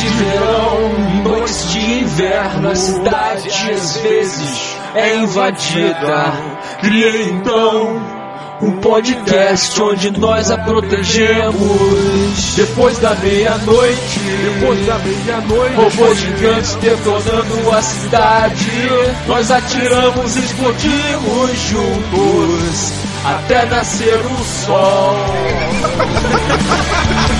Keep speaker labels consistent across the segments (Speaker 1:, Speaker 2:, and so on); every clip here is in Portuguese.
Speaker 1: de verão e noites de inverno, a cidade às vezes é invadida. Criei então um podcast onde nós a protegemos. Depois da meia-noite,
Speaker 2: Depois da meia-noite.
Speaker 1: robôs gigantes detonando a cidade. Nós atiramos e explodimos juntos até nascer o sol.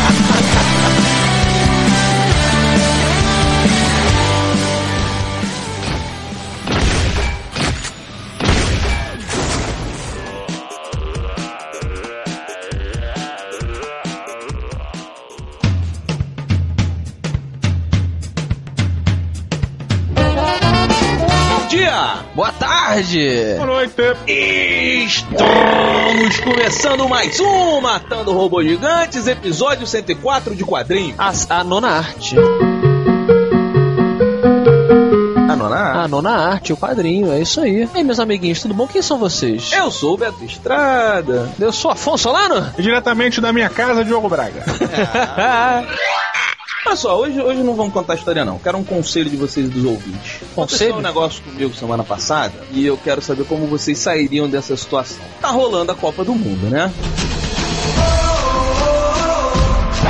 Speaker 3: dia, boa tarde.
Speaker 2: Boa noite.
Speaker 3: Estamos começando mais um Matando Robôs Gigantes, episódio 104 de quadrinho.
Speaker 4: A, a nona arte.
Speaker 3: A nona
Speaker 4: A nona arte, o quadrinho, é isso aí. E aí, meus amiguinhos, tudo bom? Quem são vocês?
Speaker 3: Eu sou o Beto Estrada.
Speaker 4: Eu sou Afonso Solano?
Speaker 2: Diretamente da minha casa, Diogo Braga.
Speaker 3: Olha só, hoje, hoje não vamos contar história não. Quero um conselho de vocês dos ouvintes. Aconteceu
Speaker 4: Conselho?
Speaker 3: um negócio comigo semana passada e eu quero saber como vocês sairiam dessa situação. Tá rolando a Copa do Mundo, né?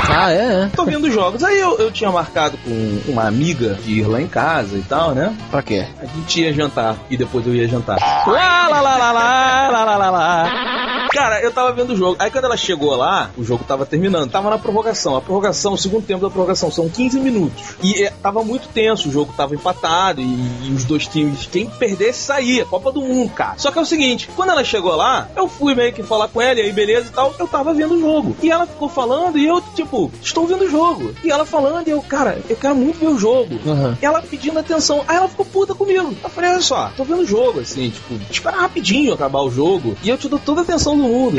Speaker 4: ah, é, é.
Speaker 3: Tô vendo jogos. Aí eu, eu tinha marcado com uma amiga de ir lá em casa e tal, né?
Speaker 4: Pra quê?
Speaker 3: A gente ia jantar e depois eu ia jantar.
Speaker 4: Lá, lá, lá, lá, lá, lá, lá, lá, lá.
Speaker 3: Cara, eu tava vendo o jogo. Aí quando ela chegou lá, o jogo tava terminando. Tava na prorrogação. A prorrogação, o segundo tempo da prorrogação, são 15 minutos. E é, tava muito tenso, o jogo tava empatado. E, e os dois times, quem perdesse, saía. Copa do Mundo, cara. Só que é o seguinte: quando ela chegou lá, eu fui meio que falar com ela, e aí beleza e tal. Eu tava vendo o jogo. E ela ficou falando, e eu, tipo, estou vendo o jogo. E ela falando, e eu, cara, eu quero muito ver o jogo.
Speaker 4: Uhum.
Speaker 3: E ela pedindo atenção. Aí ela ficou puta comigo. Eu falei, olha só, tô vendo o jogo, assim, tipo, espera rapidinho acabar o jogo. E eu te dou toda a atenção do mundo.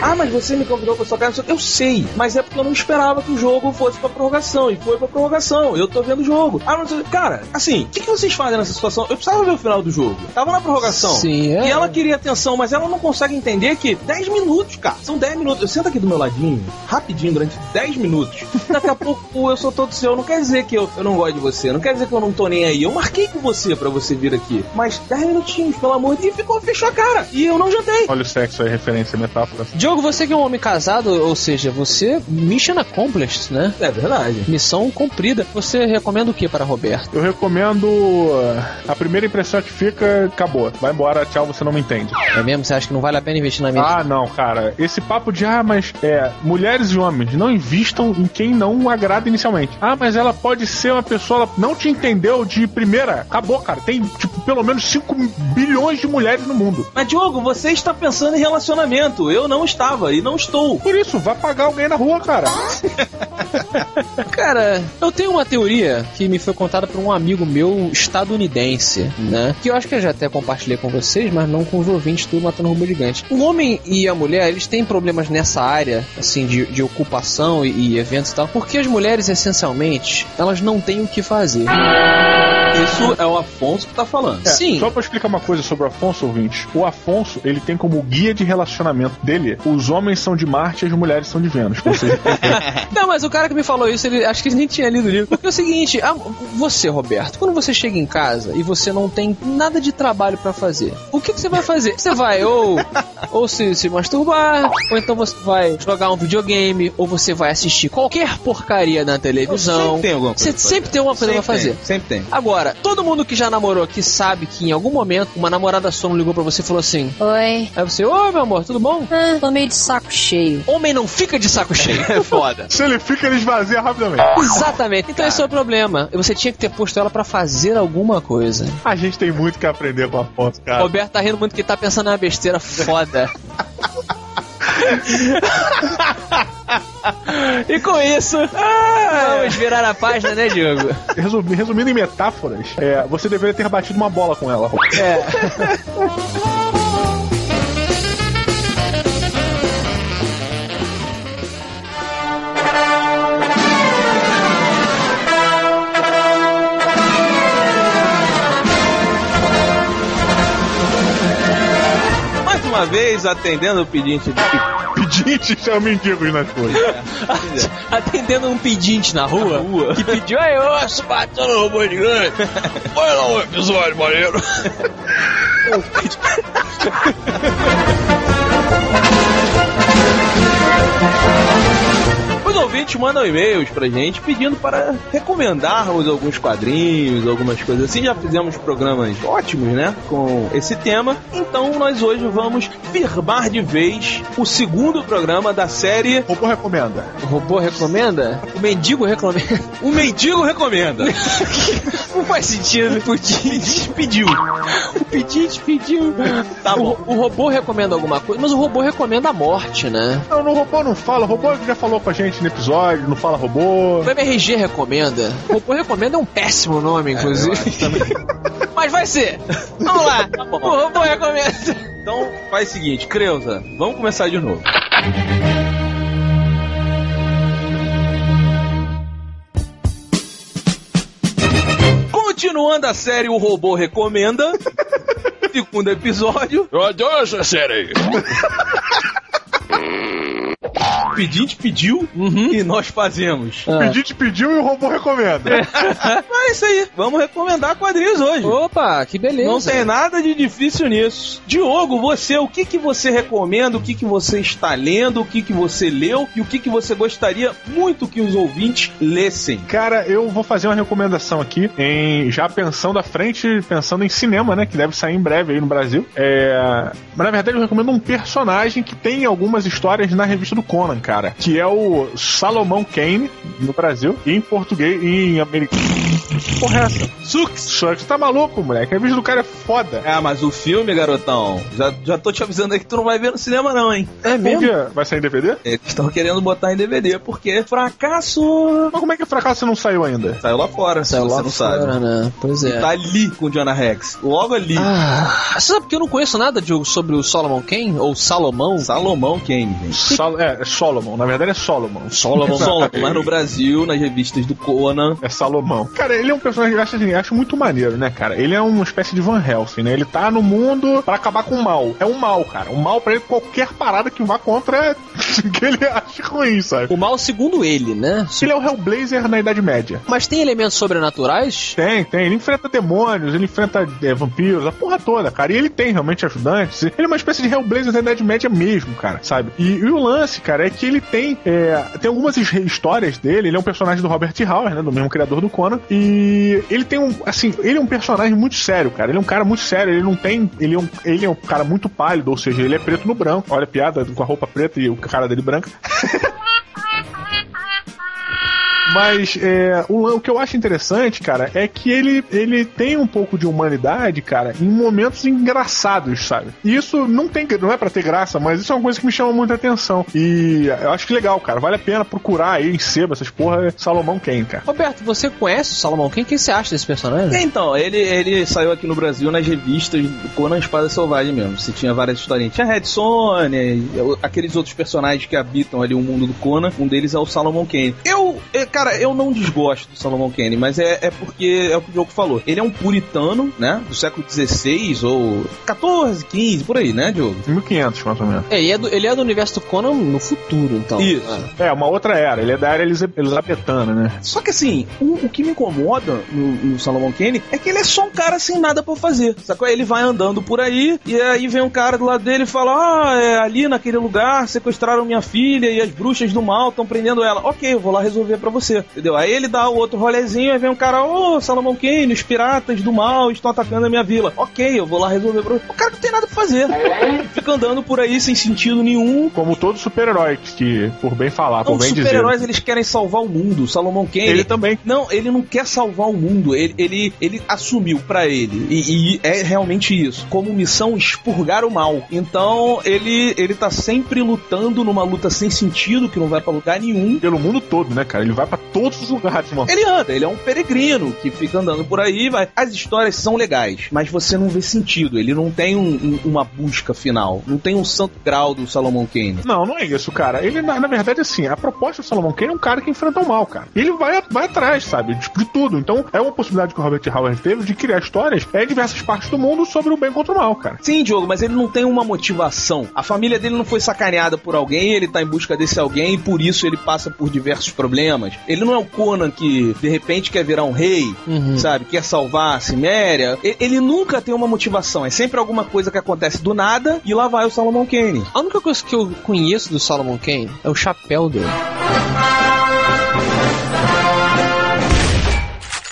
Speaker 3: Ah, mas você me convidou pra sua casa. Eu sei, mas é porque eu não esperava que o jogo fosse pra prorrogação. E foi pra prorrogação. Eu tô vendo o jogo. Ah, mas cara, assim, o que, que vocês fazem nessa situação? Eu precisava ver o final do jogo. Tava na prorrogação.
Speaker 4: Sim, é.
Speaker 3: E ela queria atenção, mas ela não consegue entender que 10 minutos, cara. São 10 minutos. Eu sento aqui do meu ladinho, rapidinho, durante 10 minutos. Daqui a pouco eu sou todo seu. Não quer dizer que eu, eu não gosto de você. Não quer dizer que eu não tô nem aí. Eu marquei com você pra você vir aqui. Mas 10 minutinhos, pelo amor de Deus. E ficou, fechou a cara. E eu não jantei.
Speaker 2: Olha o sexo aí, referência, metáfora.
Speaker 4: Diogo, você que é um homem casado, ou seja, você mission accomplished, né?
Speaker 3: É verdade.
Speaker 4: Missão cumprida. Você recomenda o que para Roberto?
Speaker 2: Eu recomendo. uh, A primeira impressão que fica, acabou. Vai embora, tchau, você não me entende.
Speaker 4: É mesmo? Você acha que não vale a pena investir na minha?
Speaker 2: Ah, não, cara. Esse papo de, ah, mas é, mulheres e homens não invistam em quem não agrada inicialmente. Ah, mas ela pode ser uma pessoa, ela não te entendeu de primeira. Acabou, cara. Tem, tipo, pelo menos 5 bilhões de mulheres no mundo.
Speaker 3: Mas, Diogo, você está pensando em relacionamento. Eu não estava e não estou.
Speaker 2: Por isso, vai pagar alguém na rua, cara.
Speaker 4: Cara, eu tenho uma teoria que me foi contada por um amigo meu estadunidense, né? Que eu acho que eu já até compartilhei com vocês, mas não com os ouvintes do Matando Robô Gigante. O homem e a mulher, eles têm problemas nessa área, assim, de, de ocupação e, e eventos e tal, porque as mulheres, essencialmente, elas não têm o que fazer.
Speaker 3: Isso é o Afonso que tá falando.
Speaker 2: É,
Speaker 4: Sim.
Speaker 2: Só pra explicar uma coisa sobre o Afonso, ouvinte. O Afonso, ele tem como guia de relacionamento dele, os homens são de Marte e as mulheres são de Vênus. Ou seja,
Speaker 4: Não, mas o cara que me falou isso, ele acho que ele nem tinha lido o livro. Porque é o seguinte, ah, você, Roberto, quando você chega em casa e você não tem nada de trabalho pra fazer, o que, que você vai fazer? Você vai ou, ou se, se masturbar, ou então você vai jogar um videogame, ou você vai assistir qualquer porcaria na televisão.
Speaker 3: Sempre tem alguma coisa
Speaker 4: Você
Speaker 3: pra fazer.
Speaker 4: sempre tem alguma coisa pra
Speaker 3: Sempre
Speaker 4: fazer.
Speaker 3: tem, Sempre tem.
Speaker 4: Agora, todo mundo que já namorou aqui sabe que em algum momento uma namorada sua não ligou pra você e falou assim:
Speaker 5: Oi.
Speaker 4: Aí você, oi meu amor, tudo bom?
Speaker 5: Ah, tô meio de saco cheio.
Speaker 4: Homem não fica de saco cheio. É foda.
Speaker 2: se ele fica, ele esvazia rapidamente.
Speaker 4: Exatamente. Então esse é o problema. Você tinha que ter posto ela pra fazer alguma coisa.
Speaker 2: A gente tem muito que aprender com o Afonso, cara.
Speaker 4: Roberto tá rindo muito que tá pensando numa besteira foda. e com isso, vamos virar a página, né, Diogo?
Speaker 2: Resumi- resumindo em metáforas, é, você deveria ter batido uma bola com ela.
Speaker 4: É.
Speaker 3: uma vez, atendendo o pedinte de
Speaker 2: pedintes são mendigos nas coisas.
Speaker 4: Atendendo um pedinte na rua,
Speaker 3: rua.
Speaker 4: que pediu, aí, bateu no robô gigante. Olha lá um episódio maneiro.
Speaker 3: Ouvintes mandam e-mails pra gente pedindo para recomendarmos alguns quadrinhos, algumas coisas assim. Já fizemos programas ótimos, né? Com esse tema. Então nós hoje vamos firmar de vez o segundo programa da série
Speaker 2: O robô recomenda.
Speaker 4: O robô recomenda? O mendigo recomenda?
Speaker 3: O Mendigo Recomenda.
Speaker 4: Não faz sentido. O pedinte pediu. O pedinte pediu.
Speaker 3: Tá bom.
Speaker 4: O, o robô recomenda alguma coisa, mas o robô recomenda a morte, né?
Speaker 2: Não, no robô não fala. O robô já falou com a gente no episódio, não fala robô.
Speaker 4: O MRG recomenda. O robô recomenda é um péssimo nome, inclusive. mas vai ser. Vamos lá. O robô recomenda.
Speaker 3: Então faz o seguinte, Creuza, vamos começar de novo. Continuando a série O Robô Recomenda, segundo episódio.
Speaker 1: Eu adoro essa série.
Speaker 3: O pedinte pediu e nós fazemos.
Speaker 2: O pedinte pediu e o robô recomenda.
Speaker 3: É isso aí, vamos recomendar quadrinhos hoje.
Speaker 4: Opa, que beleza.
Speaker 3: Não tem nada de difícil nisso. Diogo, você, o que que você recomenda? O que que você está lendo? O que que você leu? E o que que você gostaria muito que os ouvintes lessem?
Speaker 2: Cara, eu vou fazer uma recomendação aqui, em já pensando à frente, pensando em cinema, né? Que deve sair em breve aí no Brasil. É... Mas na verdade eu recomendo um personagem que tem algumas histórias na revista do Conan, cara. Que é o Salomão Kane, no Brasil, e em português em americano. Porra, é essa? Sux! Sux, tá maluco, moleque? A revista do cara é foda.
Speaker 3: Ah, mas o filme, garotão, já, já tô te avisando aí que tu não vai ver no cinema, não, hein?
Speaker 4: É
Speaker 2: Por quê? Vai sair em DVD?
Speaker 3: Eles estão querendo botar em DVD porque é fracasso.
Speaker 2: Mas como é que o fracasso não saiu ainda?
Speaker 3: Saiu lá fora,
Speaker 4: Saiu
Speaker 3: se você
Speaker 4: lá
Speaker 3: não
Speaker 4: fora,
Speaker 3: sabe.
Speaker 4: né? Pois é.
Speaker 3: Tá ali com o Jonah Rex. Logo ali.
Speaker 4: Ah, você sabe que eu não conheço nada, Diogo, sobre o Solomon Kane? Ou Salomão?
Speaker 3: Salomão Kane, gente.
Speaker 2: Sol- é, é Solomon. Na verdade é Solomon.
Speaker 3: Solomon, Solomon. Mas no Brasil, nas revistas do Conan,
Speaker 2: É Salomão. Cara, ele é um personagem que eu acho, assim, eu acho muito maneiro, né, cara? Ele é uma espécie de Van Helsing, né? Ele tá no mundo pra acabar com o mal. É um mal, cara. O mal pra ele, qualquer parada que vá contra é que ele acha ruim, sabe?
Speaker 4: O mal segundo ele, né?
Speaker 2: Ele é o Hellblazer na Idade Média.
Speaker 4: Mas tem elementos sobrenaturais?
Speaker 2: Tem, tem. Ele enfrenta demônios, ele enfrenta é, vampiros, a porra toda, cara. E ele tem realmente ajudantes. Ele é uma espécie de Hellblazer da Idade Média mesmo, cara, sabe? E, e o lance, cara, é que ele tem. é, tem algumas his- histórias dele. Ele é um personagem do Robert Howard, né? Do mesmo criador do Conan. E ele tem um. Assim, ele é um personagem muito sério, cara. Ele é um cara muito sério. Ele não tem. Ele é um, ele é um cara muito pálido, ou seja, ele é preto no branco. Olha a piada com a roupa preta e o cara dele branca. Mas é, o, o que eu acho interessante, cara, é que ele, ele tem um pouco de humanidade, cara, em momentos engraçados, sabe? E isso não tem não é pra ter graça, mas isso é uma coisa que me chama muita atenção. E eu acho que legal, cara. Vale a pena procurar aí em sebo essas porra é Salomão Kane, cara.
Speaker 4: Roberto, você conhece o Salomão Kane? O que você acha desse personagem?
Speaker 3: Então, ele, ele saiu aqui no Brasil nas revistas do Conan Espada Selvagem mesmo. Você tinha várias historinhas. Tinha Red Sonja, aqueles outros personagens que habitam ali o mundo do Conan. Um deles é o Salomon Kane. Eu, é, cara, eu não desgosto do Salomon Kane, mas é, é porque é o que o Diogo falou. Ele é um puritano, né? Do século XVI ou 14, 15, por aí, né, Diogo?
Speaker 2: 1500, mais ou menos.
Speaker 4: É, ele é, do, ele é do universo do Conan no futuro, então.
Speaker 3: Isso.
Speaker 4: Ah.
Speaker 2: É, uma outra era. Ele é da era elisa- elisabetana, né?
Speaker 3: Só que assim, o, o que me incomoda no, no Salomon Kane é que ele é só um cara sem nada pra fazer. Sacou? Ele vai andando por aí e aí vem um cara do lado dele e fala: Ah, é, ali naquele lugar sequestraram minha filha e as bruxas do mal estão prendendo ela. Ok, eu vou lá resolver pra você. Entendeu? Aí ele dá o outro rolezinho, aí vem um cara: Ô, Salomon Kane, os piratas do mal estão atacando a minha vila. Ok, eu vou lá resolver pra você. O cara não tem nada pra fazer. Fica andando por aí sem sentido nenhum.
Speaker 2: Como todo super-herói, que, por bem falar,
Speaker 3: Não,
Speaker 2: por
Speaker 3: os
Speaker 2: bem dizer.
Speaker 3: super-heróis eles querem salvar o mundo. O Salomon Kane.
Speaker 2: Ele também.
Speaker 3: Não, ele não quer salvar o mundo. Ele, ele, ele assumiu pra ele. E, e é realmente isso. Como missão, expurgar o mal. Então, ele, ele tá sempre lutando numa luta sem sentido, que não vai pra lugar nenhum.
Speaker 2: Pelo mundo todo, né, cara? Ele vai pra todos os lugares, mano.
Speaker 3: Ele anda, ele é um peregrino que fica andando por aí. Vai. As histórias são legais, mas você não vê sentido. Ele não tem um, um- uma busca final. Não tem um santo grau do Salomon Kane.
Speaker 2: Não, não é isso, cara. Ele, na, na verdade, assim, a proposta do Salomon Kane é um cara que enfrenta o mal, cara. Ele vai, vai atrás, sabe? De, de tudo. Então, é uma possibilidade que o Robert Howard teve de criar histórias em diversas partes do mundo sobre o bem contra o mal, cara.
Speaker 3: Sim, Diogo, mas ele não tem uma motivação. A família dele não foi sacaneada por alguém, ele tá em busca desse alguém e por isso ele passa por diversos problemas. Ele não é o Conan que de repente quer virar um rei, sabe? Quer salvar a Ciméria. Ele nunca tem uma motivação. É sempre alguma coisa que acontece do nada e lá vai o Salomon Kane.
Speaker 4: A única coisa que eu conheço do Solomon Kane é o chapéu dele.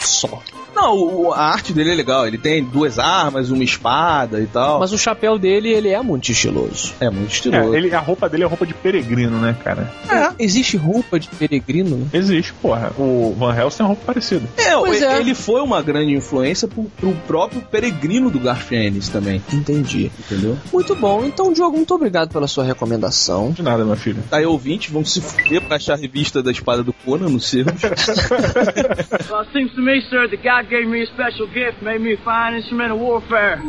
Speaker 4: Só.
Speaker 3: Não, o- a arte dele é legal. Ele tem duas armas, uma espada e tal.
Speaker 4: Mas o chapéu dele, ele é muito estiloso.
Speaker 3: é muito
Speaker 2: É,
Speaker 3: estiloso.
Speaker 2: ele, a roupa dele é roupa de peregrino, né, cara?
Speaker 4: Existe roupa de peregrino?
Speaker 2: Existe, porra. O Van Helsing tem uma roupa parecida.
Speaker 3: É,
Speaker 4: Pois
Speaker 3: e-
Speaker 4: é.
Speaker 3: ele foi uma grande influência pro, pro próprio peregrino do Garfienes também.
Speaker 4: Entendi.
Speaker 3: Entendeu?
Speaker 4: Muito bom. Então, Diogo, muito obrigado pela sua recomendação.
Speaker 2: De nada, meu filho.
Speaker 3: Aí, ouvinte, vão se fuder pra achar a revista da espada do Conan no seu.
Speaker 6: Well, it seems to me, sir, that God gave me a special gift, made me a fine instrument of warfare.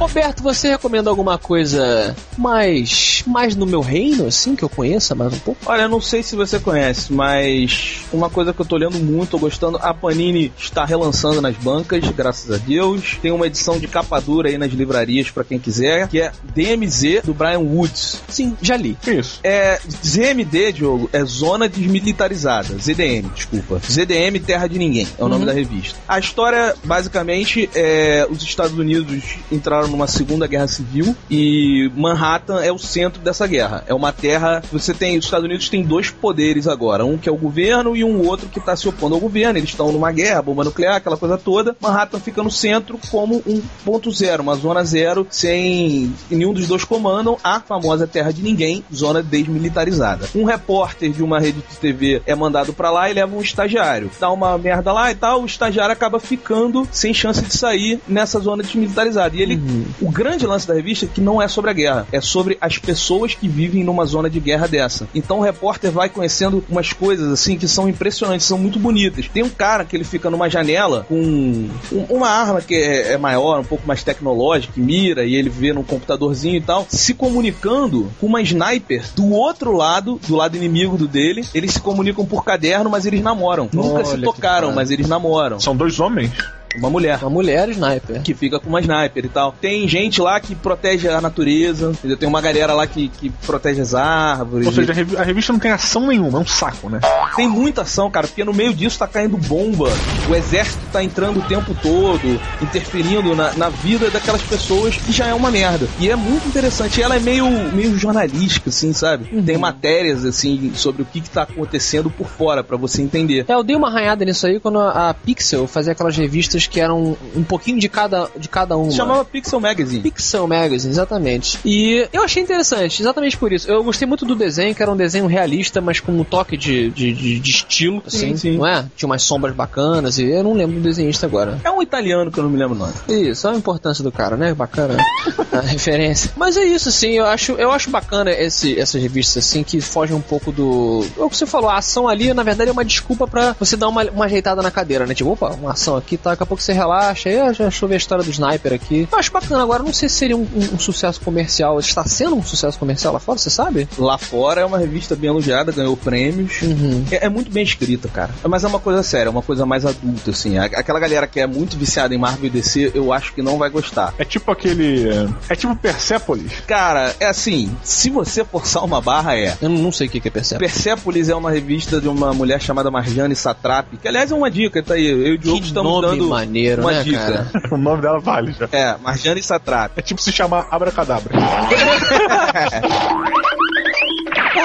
Speaker 4: Roberto, você recomenda alguma coisa mais, mais no meu reino, assim, que eu conheça mais um pouco?
Speaker 3: Olha, não sei se você conhece, mas uma coisa que eu tô lendo muito, tô gostando, a Panini está relançando nas bancas, graças a Deus. Tem uma edição de capa dura aí nas livrarias pra quem quiser, que é DMZ do Brian Woods.
Speaker 4: Sim, já li.
Speaker 2: Isso?
Speaker 3: É, ZMD, Diogo, é Zona Desmilitarizada. ZDM, desculpa. ZDM Terra de Ninguém, é o nome da revista. A história, basicamente, é os Estados Unidos entraram numa segunda guerra civil e Manhattan é o centro dessa guerra. É uma terra. Você tem. Os Estados Unidos têm dois poderes agora. Um que é o governo e um outro que está se opondo ao governo. Eles estão numa guerra, bomba nuclear, aquela coisa toda. Manhattan fica no centro como um ponto zero, uma zona zero, sem nenhum dos dois comandam a famosa terra de ninguém, zona desmilitarizada. Um repórter de uma rede de TV é mandado pra lá e leva um estagiário. Dá uma merda lá e tal, o estagiário acaba ficando sem chance de sair nessa zona desmilitarizada. E ele, o grande lance da revista é que não é sobre a guerra, é sobre as pessoas que vivem numa zona de guerra dessa. Então o repórter vai conhecendo umas coisas assim que são impressionantes, são muito bonitas. Tem um cara que ele fica numa janela com um- uma arma que é, é maior, um pouco mais tecnológica, que mira e ele vê num computadorzinho e tal, se comunicando com uma sniper do outro lado, do lado inimigo do dele. Eles se comunicam por caderno, mas eles namoram. Nunca se
Speaker 4: Olha que
Speaker 3: tocaram, mas eles namoram.
Speaker 2: São dois homens?
Speaker 3: Uma mulher
Speaker 4: Uma mulher sniper.
Speaker 3: que fica com uma sniper e tal. Tem gente lá que protege a natureza, entendeu? tem uma galera lá que, que protege as árvores.
Speaker 2: Ou seja, a revi- a revista não tem ação nenhuma, é um saco, né?
Speaker 3: Tem muita ação, cara, porque no meio disso tá caindo bomba, o exército tá entrando o tempo todo, interferindo na, na vida daquelas pessoas que já é uma merda. E é muito interessante. Ela é meio, meio jornalística, assim, sabe? Tem matérias, assim, sobre o que, que tá acontecendo por fora, pra você entender.
Speaker 4: É, eu dei uma arranhada nisso aí quando a a Pixel fazia aquelas revistas que eram um pouquinho de cada, de cada uma.
Speaker 3: Se chamava Pixel Magazine.
Speaker 4: Pixel Magazine, exatamente. E eu achei interessante, exatamente por isso. Eu gostei muito do desenho, que era um desenho realista, mas com um toque de, de, de- de estilo, assim,
Speaker 3: sim.
Speaker 4: não é? Tinha umas sombras bacanas e eu não lembro do desenhista agora.
Speaker 3: É um italiano que eu não me lembro o nome.
Speaker 4: Isso, olha a importância do cara, né? Bacana a referência. Mas é isso, assim, eu acho, eu acho bacana esse, essas revistas, assim, que fogem um pouco do. É o que você falou, a ação ali, na verdade, é uma desculpa pra você dar uma, uma ajeitada na cadeira, né? Tipo, opa, uma ação aqui, tá, daqui a pouco você relaxa, aí ah, já deixa eu ver a história do sniper aqui. Eu acho bacana, agora não sei se seria um, um- um sucesso comercial. Está sendo um sucesso comercial lá fora, você sabe?
Speaker 3: Lá fora é uma revista bem elogiada, ganhou prêmios.
Speaker 4: Uhum.
Speaker 3: É, é muito bem escrita, cara. Mas é uma coisa séria, é uma coisa mais adulta, assim. Aquela galera que é muito viciada em Marvel e DC, eu acho que não vai gostar.
Speaker 2: É tipo aquele. É tipo Persepolis.
Speaker 3: Cara, é assim, se você forçar uma barra, é.
Speaker 4: Eu não sei o que é percebe.
Speaker 3: Persepolis é uma revista de uma mulher chamada Marjane Satrapi, que aliás é uma dica, tá aí. Eu e o Diogo
Speaker 4: Que
Speaker 3: estamos
Speaker 4: nome
Speaker 3: dando
Speaker 4: maneiro,
Speaker 3: uma
Speaker 4: né,
Speaker 3: dica.
Speaker 4: cara?
Speaker 2: O nome dela vale já.
Speaker 3: É, Marjane Satrapi.
Speaker 2: É tipo se chamar Abracadabra.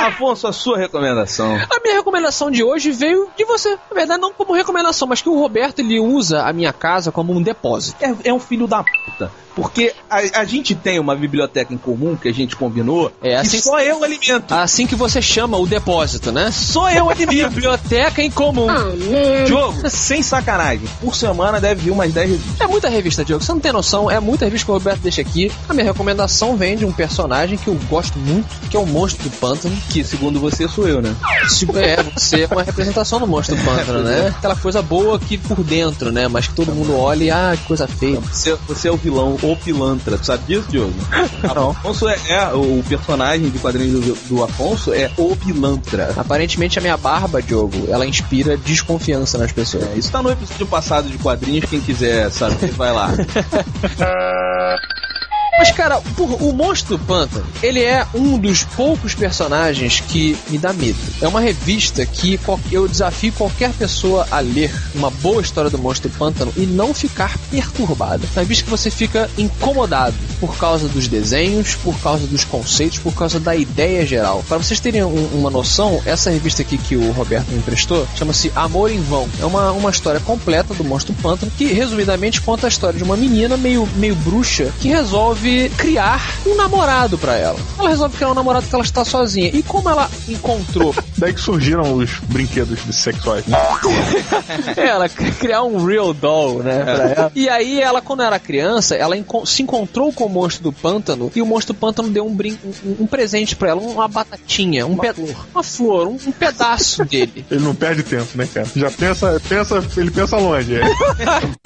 Speaker 3: Afonso, a sua recomendação.
Speaker 4: A minha recomendação de hoje veio de você. Na verdade, não como recomendação, mas que o Roberto ele usa a minha casa como um depósito.
Speaker 3: É, é um filho da puta. Porque a, a gente tem uma biblioteca em comum que a gente combinou
Speaker 4: É, assim-
Speaker 3: que só eu alimento.
Speaker 4: Assim que você chama o depósito, né?
Speaker 3: Só eu alimento.
Speaker 4: Biblioteca em comum.
Speaker 3: Diogo, sem sacanagem, por semana deve vir umas 10 revistas.
Speaker 4: É muita revista, Diogo. Você não tem noção. É muita revista que o Roberto deixa aqui. A minha recomendação vem de um personagem que eu gosto muito, que é o Monstro do Pântano.
Speaker 3: Que segundo você sou eu, né?
Speaker 4: Tipo, é, você é uma representação do monstro do pântano, né? Aquela coisa boa aqui por dentro, né? Mas que todo mundo olha e, ah, que coisa feia.
Speaker 3: Você, você é o vilão, o pilantra. Tu sabe disso, Diogo? Não. Afonso é, é- o personagem de quadrinhos do, do Afonso é o pilantra.
Speaker 4: Aparentemente a minha barba, Diogo, ela inspira desconfiança nas pessoas.
Speaker 3: É, isso tá no episódio passado de quadrinhos, quem quiser saber, vai lá.
Speaker 4: Mas, cara, porra, o Monstro Pântano, ele é um dos poucos personagens que me dá medo. É uma revista que eu desafio qualquer pessoa a ler uma boa história do Monstro Pântano e não ficar perturbado. É uma revista que você fica incomodado por causa dos desenhos, por causa dos conceitos, por causa da ideia geral. Para vocês terem um- uma noção, essa revista aqui que o Roberto me emprestou chama-se Amor em Vão. É uma, uma história completa do Monstro Pântano que, resumidamente, conta a história de uma menina meio, meio bruxa que resolve criar um namorado pra ela. Ela resolve criar um namorado que ela está sozinha. E como ela encontrou
Speaker 2: Daí que surgiram os brinquedos sexuais. Né?
Speaker 4: ela quer criar um real doll, né, pra ela. E aí ela, quando era criança, ela enco- se encontrou com o monstro do pântano e o monstro do pântano deu um, brin um, um presente pra ela, uma batatinha, um uma flor, uma flor, um, um pedaço dele.
Speaker 2: Ele não perde tempo, né, cara? Já pensa, pensa ele pensa longe. é.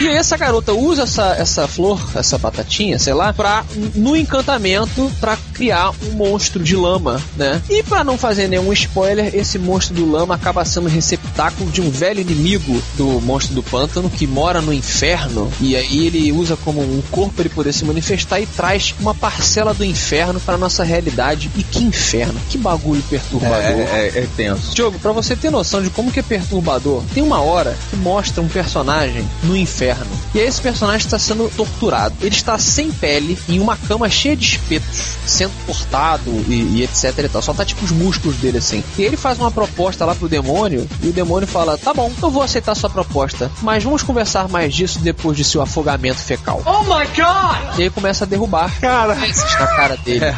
Speaker 4: E aí essa garota usa essa, essa flor, essa batatinha, sei lá, pra, no encantamento, pra criar um monstro de lama, né? E pra não fazer nenhum spoiler, esse monstro do lama acaba sendo receptáculo de um velho inimigo do monstro do pântano, que mora no inferno, e aí ele usa como um corpo ele poder se manifestar e traz uma parcela do inferno pra nossa realidade. E que inferno, que bagulho perturbador.
Speaker 3: É, é, é tenso.
Speaker 4: Diogo, pra você ter noção de como que é perturbador, tem uma hora que mostra um personagem no inferno. E aí esse personagem está sendo torturado. Ele está sem pele, em uma cama cheia de espetos, sendo cortado e, e etc e tal. Só tá tipo os músculos dele assim. E ele faz uma proposta lá pro demônio, e o demônio fala: Tá bom, eu vou aceitar sua proposta, mas vamos conversar mais disso depois de seu afogamento fecal.
Speaker 6: Oh my god!
Speaker 4: E aí começa a derrubar
Speaker 2: Cara,
Speaker 4: na cara dele.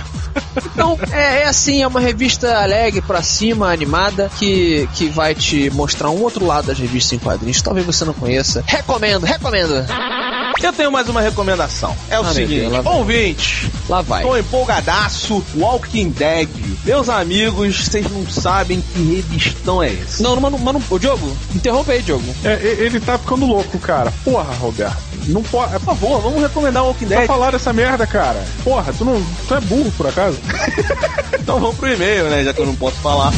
Speaker 4: Então, é, é assim, é uma revista alegre pra cima, animada, que, que vai te mostrar um outro lado das revistas em quadrinhos. Talvez você não conheça. Recomendo, recomendo.
Speaker 3: Eu tenho mais uma recomendação. É o
Speaker 4: Ah,
Speaker 3: seguinte,
Speaker 4: Deus, lá vai.
Speaker 3: ouvinte,
Speaker 4: Lá vai.
Speaker 3: tô empolgadaço, Walking Dead. Meus amigos, vocês não sabem que revistão é esse.
Speaker 4: Não, mas não, mas não. Ô, Diogo, interrompe aí, Diogo.
Speaker 2: é, ele tá ficando louco, cara. Porra, Roberto. Não pode. É,
Speaker 3: Por favor, vamos recomendar Walking
Speaker 2: Pra
Speaker 3: Dead.
Speaker 2: falar dessa merda, cara. Porra, tu não. Tu é burro, por acaso?
Speaker 3: Então vamos pro e-mail, né? Já que eu não posso falar.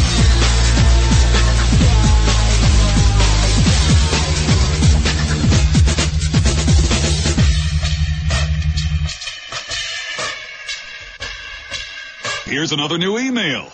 Speaker 7: Here's another new email.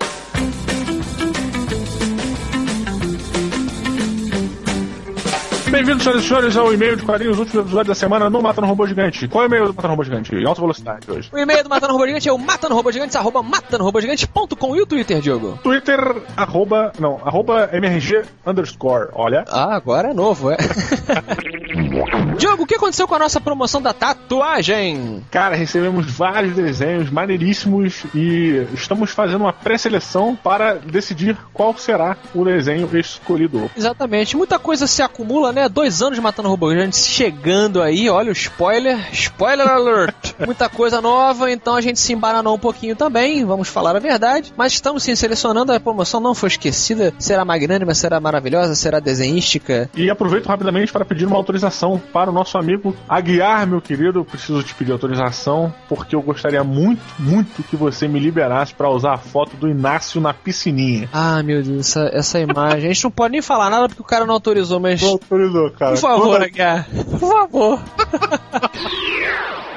Speaker 2: Bem-vindos, senhoras e senhores, ao e-mail de quadrinhos, último episódio da semana no Matando Robô Gigante. Qual é o e-mail do Matando Robô Gigante? Em alta velocidade hoje.
Speaker 4: O e-mail do Matando Robô Gigante é o matanorobogigantes, arroba matanorobogigantes.com e o Twitter, Diogo?
Speaker 2: Twitter, arroba. Não, arroba MRG underscore. Olha.
Speaker 4: Ah, agora é novo, é. Diogo, o que aconteceu com a nossa promoção da tatuagem?
Speaker 2: Cara, recebemos vários desenhos maneiríssimos e estamos fazendo uma pré-seleção para decidir qual será o desenho escolhido.
Speaker 4: Exatamente, muita coisa se acumula, né? Dois anos de matando robô gigante chegando aí, olha o spoiler, spoiler alert. muita coisa nova, então a gente se embaranou um pouquinho também, vamos falar a verdade. Mas estamos sim selecionando, a promoção não foi esquecida. Será magnânima, será maravilhosa, será desenhística.
Speaker 2: E aproveito rapidamente para pedir uma autorização para o nosso amigo Aguiar, meu querido. Preciso te pedir autorização porque eu gostaria muito, muito que você me liberasse para usar a foto do Inácio na piscininha.
Speaker 4: Ah, meu Deus, essa, essa imagem. A gente não pode nem falar nada porque o cara não autorizou, mas.
Speaker 2: Não autorizou, cara.
Speaker 4: Por favor, Aguiar. Por favor.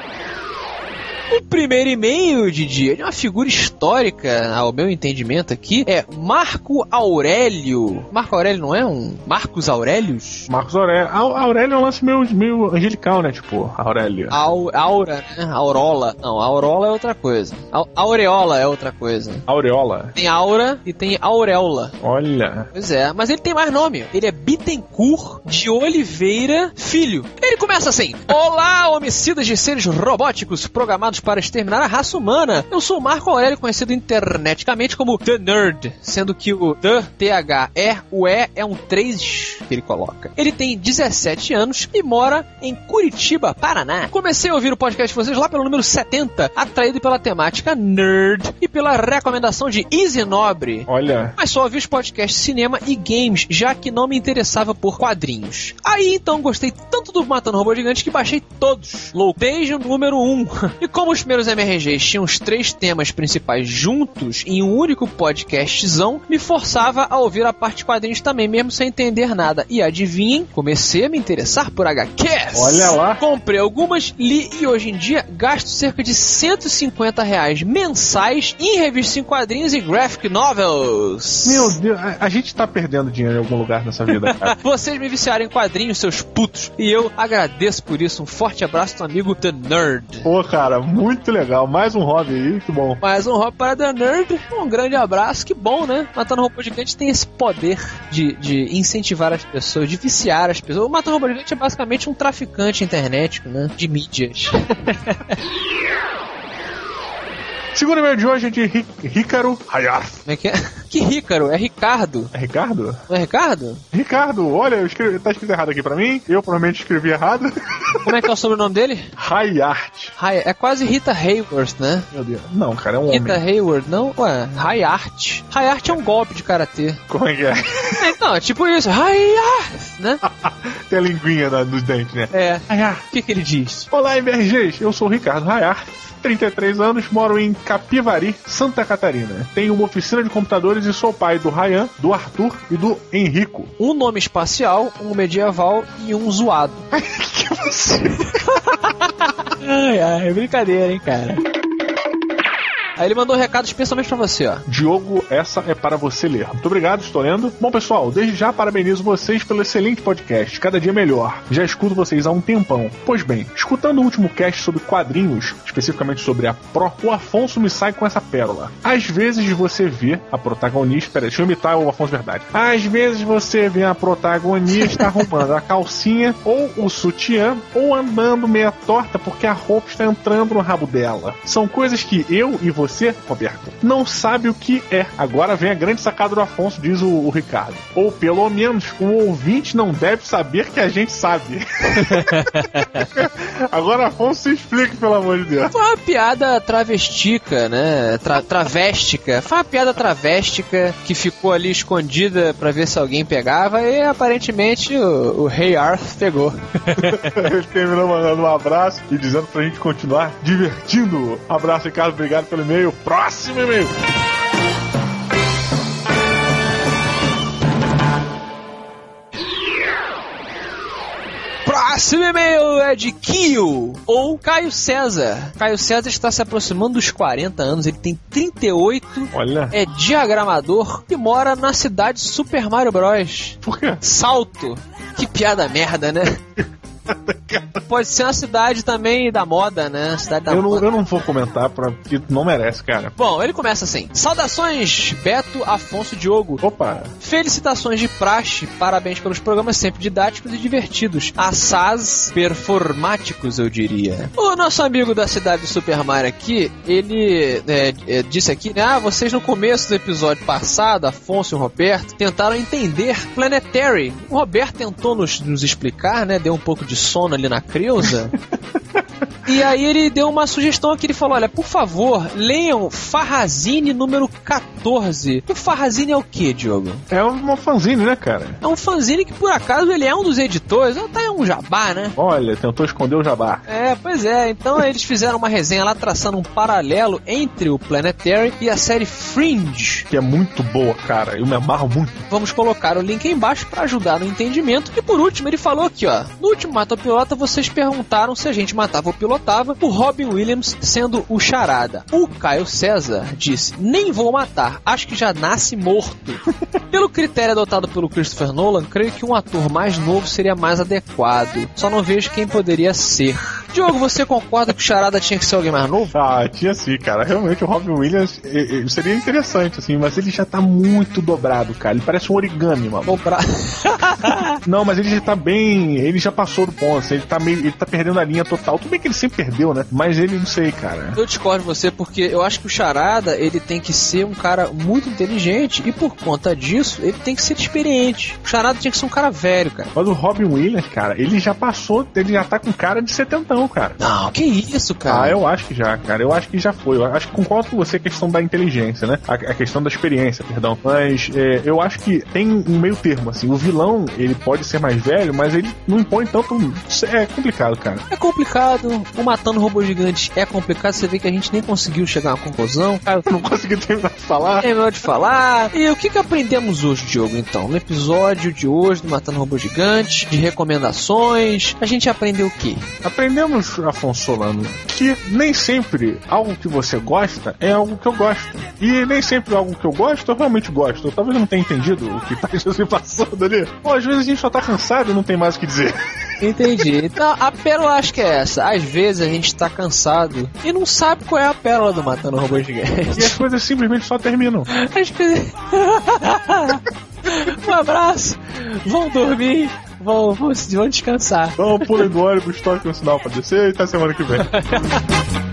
Speaker 4: O primeiro e-mail, Didi, é de uma figura histórica, ao meu entendimento aqui, é Marco Aurélio. Marco Aurélio não é um Marcos Aurelius?
Speaker 2: Marcos Aurélio. A Aurélio é um lance meio, meio angelical, né? Tipo, Aurélio.
Speaker 4: Au, aura, né? Aurola. Não, Aurola é outra coisa. Au- aureola é outra coisa.
Speaker 2: Aureola.
Speaker 4: Tem aura e tem auréola.
Speaker 2: Olha.
Speaker 4: Pois é, mas ele tem mais nome. Ele é Bittencourt de Oliveira Filho. Ele começa assim: Olá, homicidas de seres robóticos programados prontos para exterminar a raça humana. Eu sou o Marco Aurélio, conhecido interneticamente como The Nerd, sendo que o The, T-H-E, o E é um 3 que ele coloca. Ele tem 17 anos e mora em Curitiba, Paraná. Comecei a ouvir o podcast de vocês lá pelo número 70, atraído pela temática nerd e pela recomendação de Easy Nobre.
Speaker 2: Olha,
Speaker 4: Mas só ouvi os podcasts cinema e games, já que não me interessava por quadrinhos. Aí então gostei tanto do Matando Robô Gigante que baixei todos, louco, desde o número 1. E como os primeiros MRGs tinham os três temas principais juntos em um único podcastzão, me forçava a ouvir a parte quadrinhos também, mesmo sem entender nada. E adivinhem, comecei a me interessar por HQs.
Speaker 2: Olha lá.
Speaker 4: Comprei algumas, li e hoje em dia gasto cerca de 150 reais mensais em revistas em quadrinhos e graphic novels.
Speaker 2: meu Deus, a, a gente tá perdendo dinheiro em algum lugar nessa vida, cara.
Speaker 4: Vocês me viciaram em quadrinhos, seus putos, e eu agradeço por isso. Um forte abraço do amigo The Nerd.
Speaker 2: Pô, cara, muito legal. Mais um hobby aí, que bom.
Speaker 4: Mais um hobby para The Nerd. Um grande abraço, que bom, né? Matando Robô Gigante tem esse poder de, de incentivar as pessoas, de viciar as pessoas. O Matando Robô Gigante é basicamente um traficante internético, né? De mídias.
Speaker 2: Segundo e-mail de hoje é de Ri- Rícaro Hayar.
Speaker 4: Como é que é? Que Rícaro? É Ricardo?
Speaker 2: É Ricardo?
Speaker 4: Não é Ricardo?
Speaker 2: Ricardo, olha, eu escrevi, tá escrito errado aqui pra mim. Eu provavelmente escrevi errado.
Speaker 4: Como é que é o sobrenome dele?
Speaker 2: Hayart.
Speaker 4: Hi- É quase Rita Hayworth, né?
Speaker 2: Meu Deus. Não, cara, é um
Speaker 4: Rita
Speaker 2: homem.
Speaker 4: Hayward, não? Ué, Hayart. Hayart é um golpe de karatê.
Speaker 2: Como é que é?
Speaker 4: É, Então, é tipo isso. Hayart, né?
Speaker 2: Tem a linguinha na- nos dentes, né?
Speaker 4: É.
Speaker 2: Hayart.
Speaker 4: O que, que ele diz?
Speaker 2: Olá, MRGs. Eu sou o Ricardo Hayar. 33 anos, moro em Capivari, Santa Catarina. Tenho uma oficina de computadores e sou pai do Ryan, do Arthur e do Henrico.
Speaker 4: Um nome espacial, um medieval e um zoado.
Speaker 2: que você?
Speaker 4: Ai, ai, é brincadeira, hein, cara. Aí ele mandou um recado especialmente pra você, ó.
Speaker 2: Diogo, essa é para você ler. Muito obrigado, estou lendo. Bom, pessoal, desde já parabenizo vocês pelo excelente podcast, cada dia melhor. Já escuto vocês há um tempão. Pois bem, escutando o último cast sobre quadrinhos, especificamente sobre a Pro, o Afonso me sai com essa pérola. Às vezes você vê a protagonista. Pera, deixa eu imitar o Afonso Verdade. Às vezes você vê a protagonista arrumando a calcinha ou o sutiã ou andando meia torta porque a roupa está entrando no rabo dela. São coisas que eu e você, Roberto, não sabe o que é. Agora vem a grande sacada do Afonso, diz o, o Ricardo. Ou pelo menos o ouvinte não deve saber que a gente sabe. Agora, Afonso, se explique, pelo amor de Deus.
Speaker 4: Foi uma piada travestica, né? Tra travéstica. Foi uma piada travéstica que ficou ali escondida pra ver se alguém pegava e aparentemente o, o Rei Arth pegou.
Speaker 2: Ele terminou mandando um abraço e dizendo pra gente continuar divertindo. Abraço, Ricardo. Obrigado pelo e-mail. Próximo e-mail.
Speaker 4: Próximo e-mail é de Kio, ou Caio César. Caio César está se aproximando dos 40 anos, ele tem 38,
Speaker 2: Olha.
Speaker 4: é diagramador e mora na cidade Super Mario Bros.
Speaker 2: Por quê?
Speaker 4: Salto. Que piada merda, né? Pode ser uma cidade também da moda, né? Cidade da
Speaker 2: Eu não,
Speaker 4: moda.
Speaker 2: eu não vou comentar pra, porque não merece, cara.
Speaker 4: Bom, ele começa assim: Saudações, Beto Afonso Diogo.
Speaker 2: Opa,
Speaker 4: Felicitações de praxe, parabéns pelos programas sempre didáticos e divertidos. Assaz performáticos, eu diria. O nosso amigo da cidade do Super Mario aqui, ele é, é, disse aqui, né? Ah, vocês no começo do episódio passado, Afonso e o Roberto, tentaram entender Planetary. O Roberto tentou nos, nos explicar, né? Deu um pouco de sono ali na Creusa. E aí ele deu uma sugestão aqui, ele falou, olha, por favor, leiam Farrazine número 14. O Farrazine é o que, Diogo?
Speaker 2: é uma fanzine, né, cara?
Speaker 4: É um fanzine que, por acaso, ele é um dos editores. Tá é um jabá, né?
Speaker 2: Olha, tentou esconder o jabá.
Speaker 4: É, pois é. Então eles fizeram uma resenha lá traçando um paralelo entre o Planetary e a série Fringe.
Speaker 2: Que é muito boa, cara. Eu me amarro muito.
Speaker 4: Vamos colocar o link aí embaixo para ajudar no entendimento. E por último, ele falou aqui, ó. No último Mata o Pilota, vocês perguntaram se a gente matava ou pilotava, o Robin Williams sendo o charada. O Caio César disse: Nem vou matar, acho que já nasce morto. Pelo critério adotado pelo Christopher Nolan, creio que um ator mais novo seria mais adequado. Só não vejo quem poderia ser. Diogo, você concorda que o Charada tinha que ser alguém mais novo?
Speaker 2: Ah, tinha sim, cara. Realmente o Robin Williams eh, seria interessante, assim, mas ele já tá muito dobrado, cara. Ele parece um origami, mano.
Speaker 4: Dobrar.
Speaker 2: Não, mas ele já tá bem. Ele já passou do ponto, assim, ele tá meio. Ele tá perdendo a linha total. Tudo bem que ele sempre perdeu, né? Mas ele não sei, cara.
Speaker 4: Eu discordo de você porque eu acho que o Charada ele tem que ser um cara muito inteligente e por conta disso ele tem que ser experiente. O Charada tinha que ser um cara velho, cara.
Speaker 2: Mas o Robin Williams, cara, ele já passou, ele já tá com cara de setentão, cara.
Speaker 4: Não, que isso, cara.
Speaker 2: Ah, eu acho que já, cara. Eu acho que já foi. Eu acho que concordo com você a questão da inteligência, né? A, a questão da experiência, perdão. Mas é, eu acho que tem um meio termo, assim. O vilão, ele pode ser mais velho, mas ele não impõe tanto. É complicado, cara.
Speaker 4: É complicado. O Matando Robô Gigante é complicado. Você vê que a gente nem conseguiu chegar a uma conclusão.
Speaker 2: Cara, eu não consegui terminar de falar.
Speaker 4: Terminou de falar. E o que, que aprendemos hoje, Diogo, então? No episódio de hoje do Matando Robô Gigante, de recomendações, a gente aprendeu o quê?
Speaker 2: Aprendemos, Afonso Solano, que nem sempre algo que você gosta é algo que eu gosto. E nem sempre algo que eu gosto eu realmente gosto. Eu talvez não tenha entendido o que tá se passando ali. Pô, às vezes a gente só tá cansado e não tem mais o que dizer.
Speaker 4: Entendi. Então, a pérola acho que é essa. Às vezes a gente tá cansado e não sabe qual é a pérola do Matando Robô Gigante.
Speaker 2: E as coisas simplesmente só terminam.
Speaker 4: As coisas... um abraço. Vão dormir. Vão, vão, vão descansar.
Speaker 2: Então pulem do ônibus, toquem o sinal pra descer e até semana que vem.